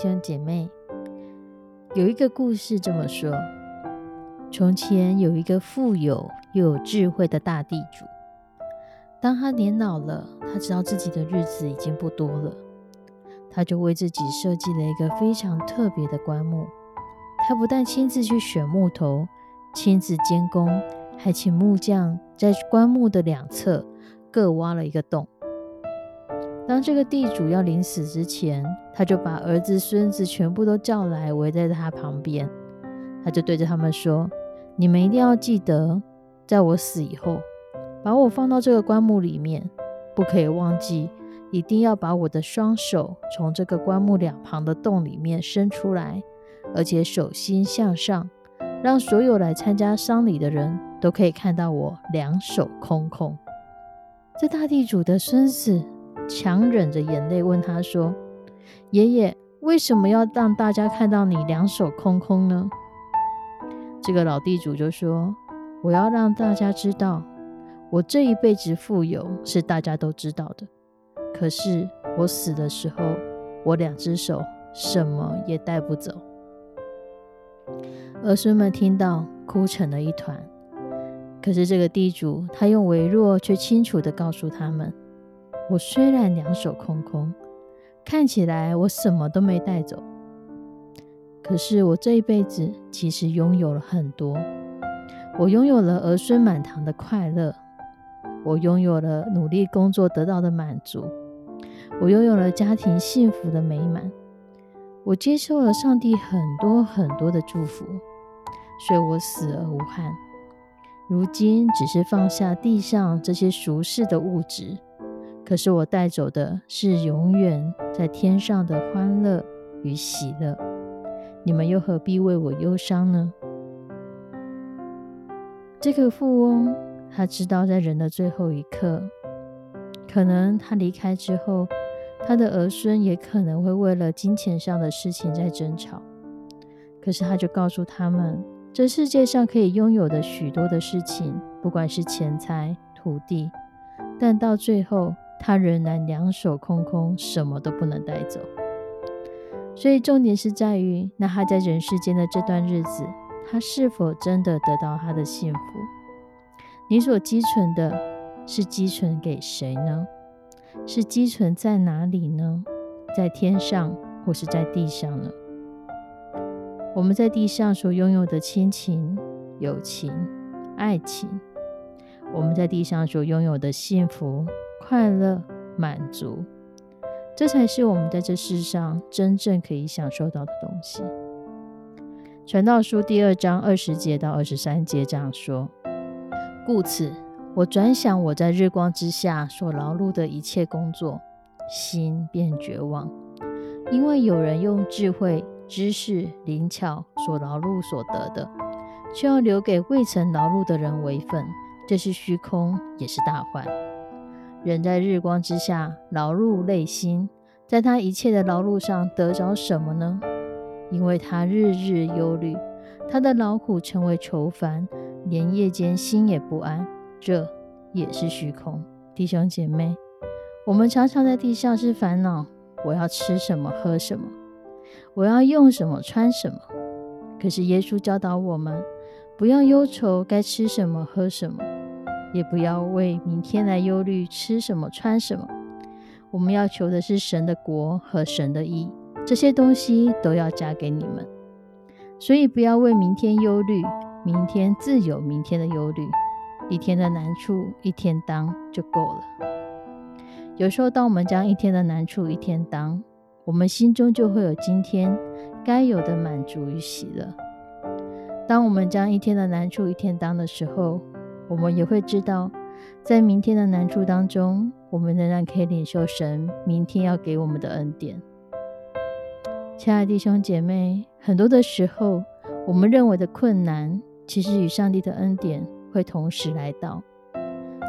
兄姐妹，有一个故事这么说：从前有一个富有又有智慧的大地主，当他年老了，他知道自己的日子已经不多了，他就为自己设计了一个非常特别的棺木。他不但亲自去选木头，亲自监工，还请木匠在棺木的两侧各挖了一个洞。当这个地主要临死之前，他就把儿子、孙子全部都叫来，围在他旁边。他就对着他们说：“你们一定要记得，在我死以后，把我放到这个棺木里面，不可以忘记，一定要把我的双手从这个棺木两旁的洞里面伸出来，而且手心向上，让所有来参加丧礼的人都可以看到我两手空空。”这大地主的孙子。强忍着眼泪问他说：“爷爷，为什么要让大家看到你两手空空呢？”这个老地主就说：“我要让大家知道，我这一辈子富有是大家都知道的。可是我死的时候，我两只手什么也带不走。”儿孙们听到，哭成了一团。可是这个地主，他用微弱却清楚的告诉他们。我虽然两手空空，看起来我什么都没带走，可是我这一辈子其实拥有了很多。我拥有了儿孙满堂的快乐，我拥有了努力工作得到的满足，我拥有了家庭幸福的美满，我接受了上帝很多很多的祝福，所以我死而无憾。如今只是放下地上这些俗世的物质。可是我带走的是永远在天上的欢乐与喜乐，你们又何必为我忧伤呢？这个富翁他知道，在人的最后一刻，可能他离开之后，他的儿孙也可能会为了金钱上的事情在争吵。可是他就告诉他们，这世界上可以拥有的许多的事情，不管是钱财、土地，但到最后。他仍然两手空空，什么都不能带走。所以重点是在于，那他在人世间的这段日子，他是否真的得到他的幸福？你所积存的是积存给谁呢？是积存在哪里呢？在天上，或是在地上呢？我们在地上所拥有的亲情、友情、爱情，我们在地上所拥有的幸福。快乐、满足，这才是我们在这世上真正可以享受到的东西。传道书第二章二十节到二十三节这样说：“故此，我转想我在日光之下所劳碌的一切工作，心便绝望，因为有人用智慧、知识、灵巧所劳碌所得的，却要留给未曾劳碌的人为分，这是虚空，也是大患。”人在日光之下劳碌累心，在他一切的劳碌上得着什么呢？因为他日日忧虑，他的劳苦成为愁烦，连夜间心也不安，这也是虚空。弟兄姐妹，我们常常在地上是烦恼：我要吃什么，喝什么？我要用什么，穿什么？可是耶稣教导我们，不要忧愁该吃什么，喝什么。也不要为明天来忧虑吃什么穿什么。我们要求的是神的国和神的义，这些东西都要加给你们。所以不要为明天忧虑，明天自有明天的忧虑。一天的难处一天当就够了。有时候，当我们将一天的难处一天当，我们心中就会有今天该有的满足与喜乐。当我们将一天的难处一天当的时候，我们也会知道，在明天的难处当中，我们仍然可以领受神明天要给我们的恩典。亲爱的弟兄姐妹，很多的时候，我们认为的困难，其实与上帝的恩典会同时来到，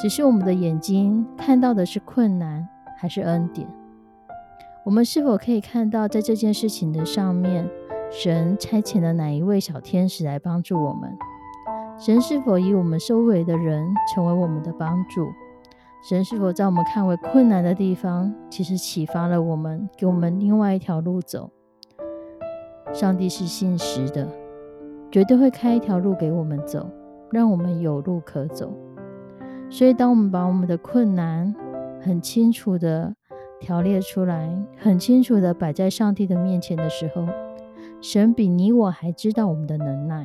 只是我们的眼睛看到的是困难还是恩典？我们是否可以看到，在这件事情的上面，神差遣了哪一位小天使来帮助我们？神是否以我们周围的人成为我们的帮助？神是否在我们看为困难的地方，其实启发了我们，给我们另外一条路走？上帝是信实的，绝对会开一条路给我们走，让我们有路可走。所以，当我们把我们的困难很清楚的条列出来，很清楚的摆在上帝的面前的时候，神比你我还知道我们的能耐。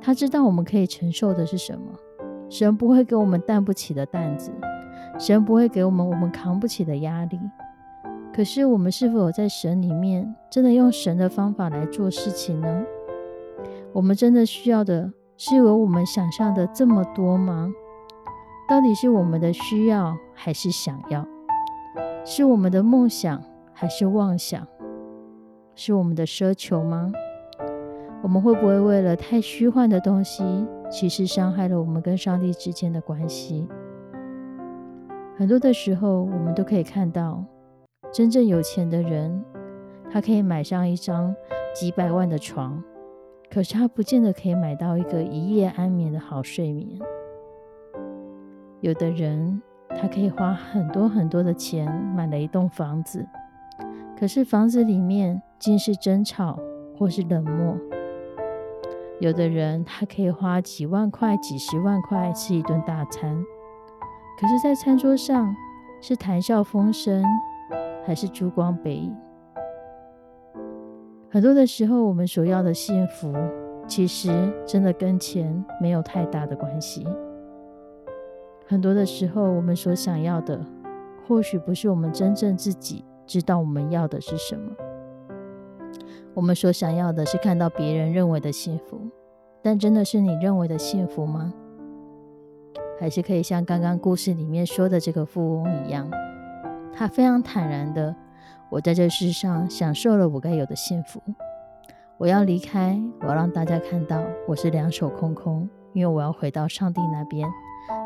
他知道我们可以承受的是什么，神不会给我们担不起的担子，神不会给我们我们扛不起的压力。可是我们是否在神里面真的用神的方法来做事情呢？我们真的需要的是有我们想象的这么多吗？到底是我们的需要还是想要？是我们的梦想还是妄想？是我们的奢求吗？我们会不会为了太虚幻的东西，其实伤害了我们跟上帝之间的关系？很多的时候，我们都可以看到，真正有钱的人，他可以买上一张几百万的床，可是他不见得可以买到一个一夜安眠的好睡眠。有的人，他可以花很多很多的钱买了一栋房子，可是房子里面尽是争吵或是冷漠。有的人他可以花几万块、几十万块吃一顿大餐，可是，在餐桌上是谈笑风生，还是烛光北影？很多的时候，我们所要的幸福，其实真的跟钱没有太大的关系。很多的时候，我们所想要的，或许不是我们真正自己知道我们要的是什么。我们所想要的是看到别人认为的幸福，但真的是你认为的幸福吗？还是可以像刚刚故事里面说的这个富翁一样，他非常坦然的，我在这世上享受了我该有的幸福，我要离开，我要让大家看到我是两手空空，因为我要回到上帝那边，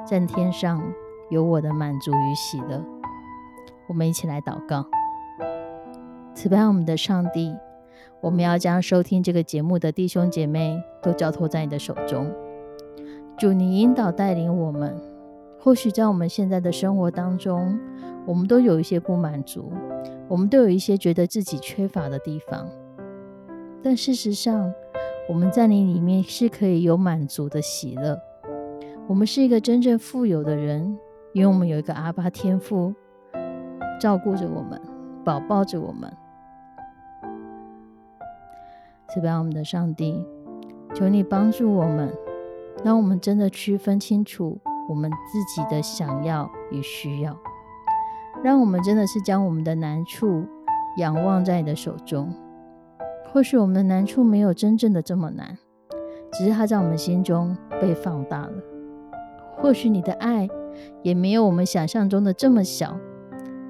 在天上有我的满足与喜乐。我们一起来祷告，慈悲我们的上帝。我们要将收听这个节目的弟兄姐妹都交托在你的手中，主，你引导带领我们。或许在我们现在的生活当中，我们都有一些不满足，我们都有一些觉得自己缺乏的地方。但事实上，我们在你里面是可以有满足的喜乐。我们是一个真正富有的人，因为我们有一个阿巴天父照顾着我们，保抱着我们。慈悲我们的上帝，求你帮助我们，让我们真的区分清楚我们自己的想要与需要，让我们真的是将我们的难处仰望在你的手中。或许我们的难处没有真正的这么难，只是它在我们心中被放大了。或许你的爱也没有我们想象中的这么小，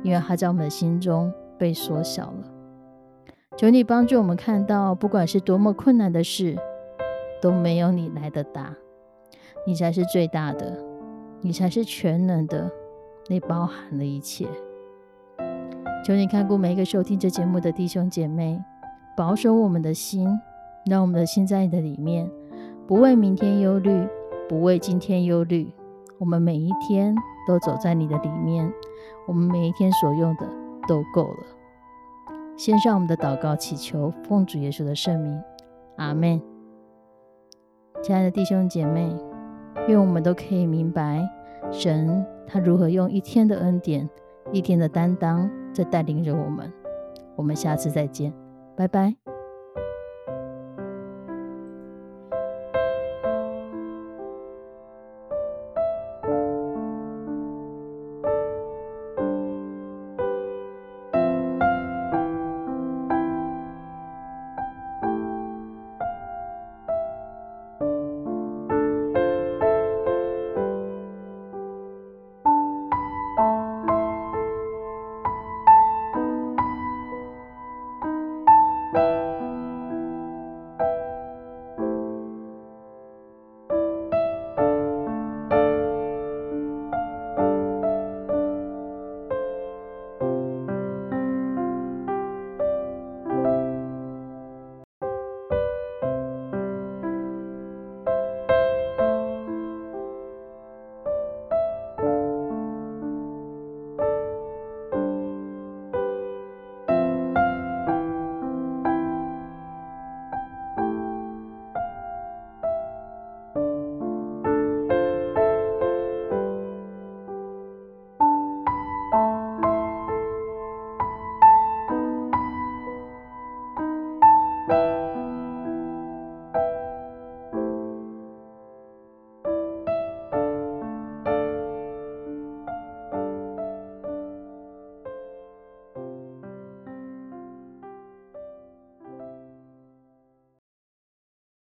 因为它在我们的心中被缩小了。求你帮助我们看到，不管是多么困难的事，都没有你来的大。你才是最大的，你才是全能的，你包含了一切。求你看顾每一个收听这节目的弟兄姐妹，保守我们的心，让我们的心在你的里面，不为明天忧虑，不为今天忧虑。我们每一天都走在你的里面，我们每一天所用的都够了。先上我们的祷告，祈求奉主耶稣的圣名，阿门。亲爱的弟兄姐妹，愿我们都可以明白神他如何用一天的恩典、一天的担当在带领着我们。我们下次再见，拜拜。